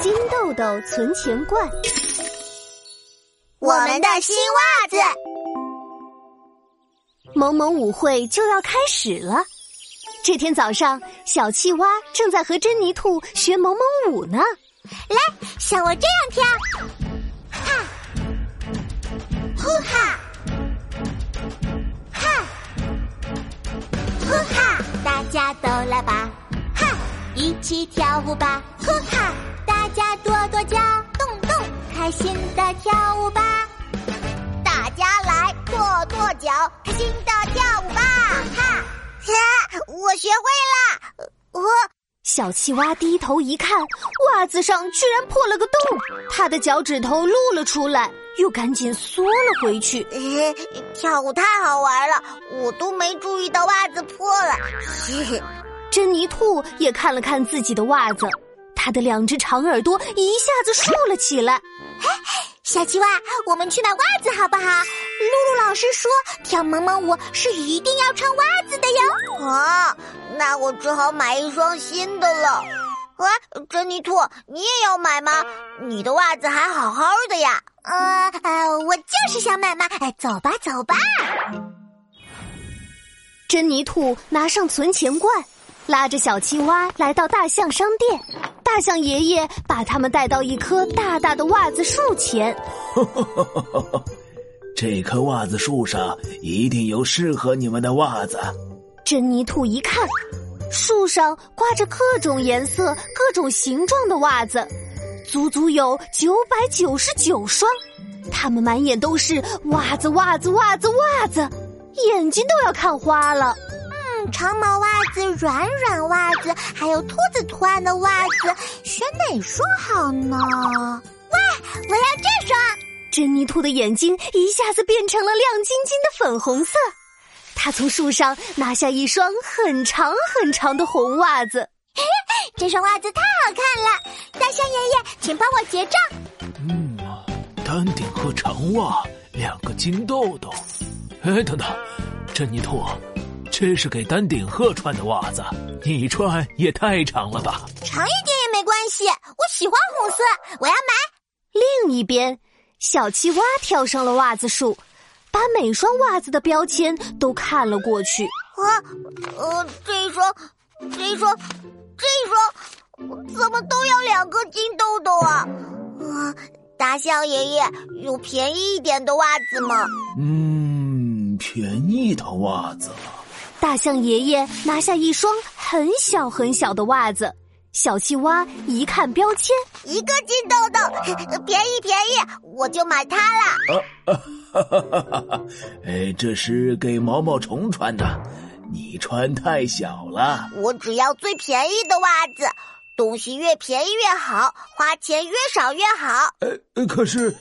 金豆豆存钱罐，我们的新袜子。萌萌舞会就要开始了。这天早上，小青蛙正在和珍妮兔学萌萌舞呢。来，像我这样跳，哈，呼哈，哈，呼哈，大家都来吧，哈，一起跳舞吧，呼哈，大家多多叫，动动，开心的跳舞吧，大家来跺跺脚，开心的跳舞吧，哈，我学会了，我。小青蛙低头一看，袜子上居然破了个洞，它的脚趾头露了出来，又赶紧缩了回去。跳舞太好玩了，我都没注意到袜子破了。珍妮兔也看了看自己的袜子，它的两只长耳朵一下子竖了起来。小青蛙，我们去买袜子好不好？露露老师说，跳萌萌舞是一定要穿袜子的哟。啊，那我只好买一双新的了。啊，珍妮兔，你也要买吗？你的袜子还好好的呀。呃呃，我就是想买嘛。哎，走吧，走吧。珍妮兔拿上存钱罐，拉着小青蛙来到大象商店。大象爷爷把他们带到一棵大大的袜子树前。这棵袜子树上一定有适合你们的袜子。珍妮兔一看，树上挂着各种颜色、各种形状的袜子，足足有九百九十九双。他们满眼都是袜子，袜子，袜子，袜子，眼睛都要看花了。长毛袜子、软软袜子，还有兔子图案的袜子，选哪双好呢？哇，我要这双！珍妮兔的眼睛一下子变成了亮晶晶的粉红色。它从树上拿下一双很长很长的红袜子，这双袜子太好看了！大象爷爷，请帮我结账。嗯，丹顶鹤长袜，两个金豆豆。哎，等等，珍妮兔。这是给丹顶鹤穿的袜子，你穿也太长了吧？长一点也没关系，我喜欢红色，我要买。另一边，小青蛙跳上了袜子树，把每双袜子的标签都看了过去。啊，呃，这一双，这一双，这一双，怎么都要两个金豆豆啊？啊，大象爷爷有便宜一点的袜子吗？嗯，便宜的袜子。大象爷爷拿下一双很小很小的袜子，小青蛙一看标签，一个金豆豆，便宜便宜，我就买它了。啊，哎，这是给毛毛虫穿的，你穿太小了。我只要最便宜的袜子，东西越便宜越好，花钱越少越好。呃，可是，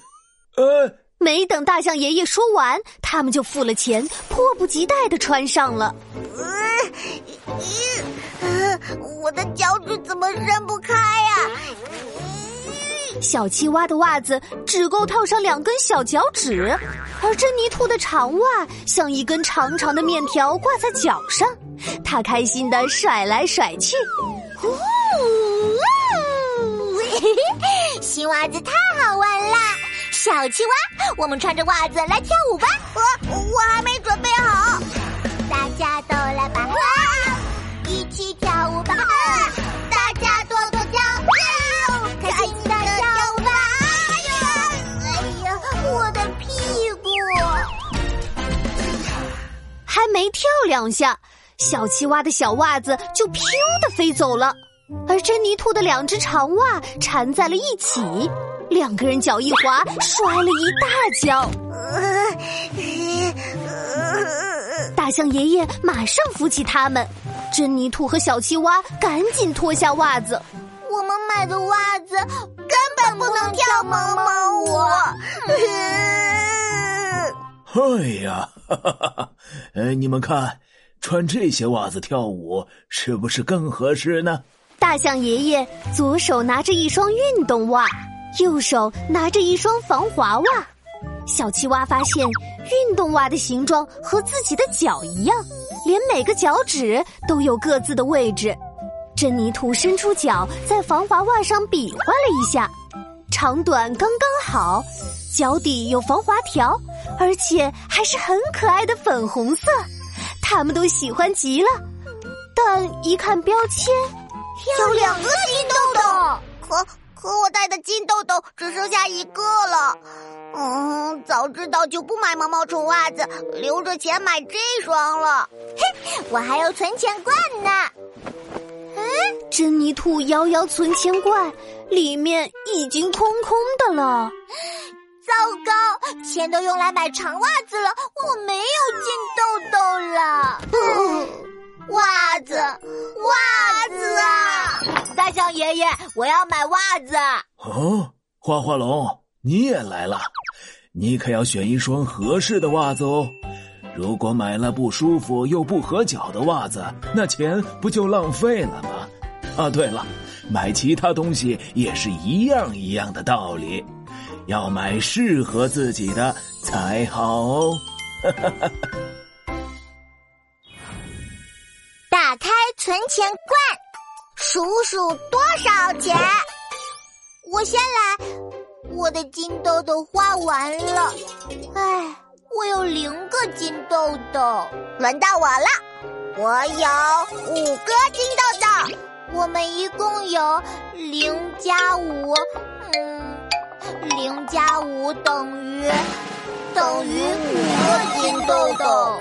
呃。没等大象爷爷说完，他们就付了钱，迫不及待的穿上了。呃，我的脚趾怎么伸不开呀？小青蛙的袜子只够套上两根小脚趾，而珍妮兔的长袜像一根长长的面条挂在脚上，它开心的甩来甩去。呜，新袜子太好玩啦！小青蛙，我们穿着袜子来跳舞吧！我我还没准备好，大家都来吧，一起跳舞吧！大家跺跺脚，开心的跳舞吧！哎呀，哎呀，我的屁股！还没跳两下，小青蛙的小袜子就“飘”的飞走了，而珍妮兔的两只长袜缠在了一起。两个人脚一滑，摔了一大跤。大象爷爷马上扶起他们，珍妮兔和小青蛙赶紧脱下袜子。我们买的袜子根本不能跳萌萌舞。哎呀，哈哈哈！哎，你们看，穿这些袜子跳舞是不是更合适呢？大象爷爷左手拿着一双运动袜。右手拿着一双防滑袜，小青蛙发现运动袜的形状和自己的脚一样，连每个脚趾都有各自的位置。珍妮兔伸出脚在防滑袜上比划了一下，长短刚刚好，脚底有防滑条，而且还是很可爱的粉红色，他们都喜欢极了。但一看标签，有两个金豆豆，可可我带的金豆豆只剩下一个了。嗯，早知道就不买毛毛虫袜子，留着钱买这双了。嘿，我还有存钱罐呢。珍妮兔摇摇存钱罐，里面已经空空的了。糟糕，钱都用来买长袜子了，我没有金豆豆了。袜子，袜子象爷爷，我要买袜子。哦，花花龙，你也来了，你可要选一双合适的袜子哦。如果买了不舒服又不合脚的袜子，那钱不就浪费了吗？啊，对了，买其他东西也是一样一样的道理，要买适合自己的才好哦。打开存钱罐，数数多少钱？我先来，我的金豆豆花完了，唉，我有零个金豆豆，轮到我了，我有五个金豆豆。我们一共有零加五，嗯，零加五等于等于五个金豆豆。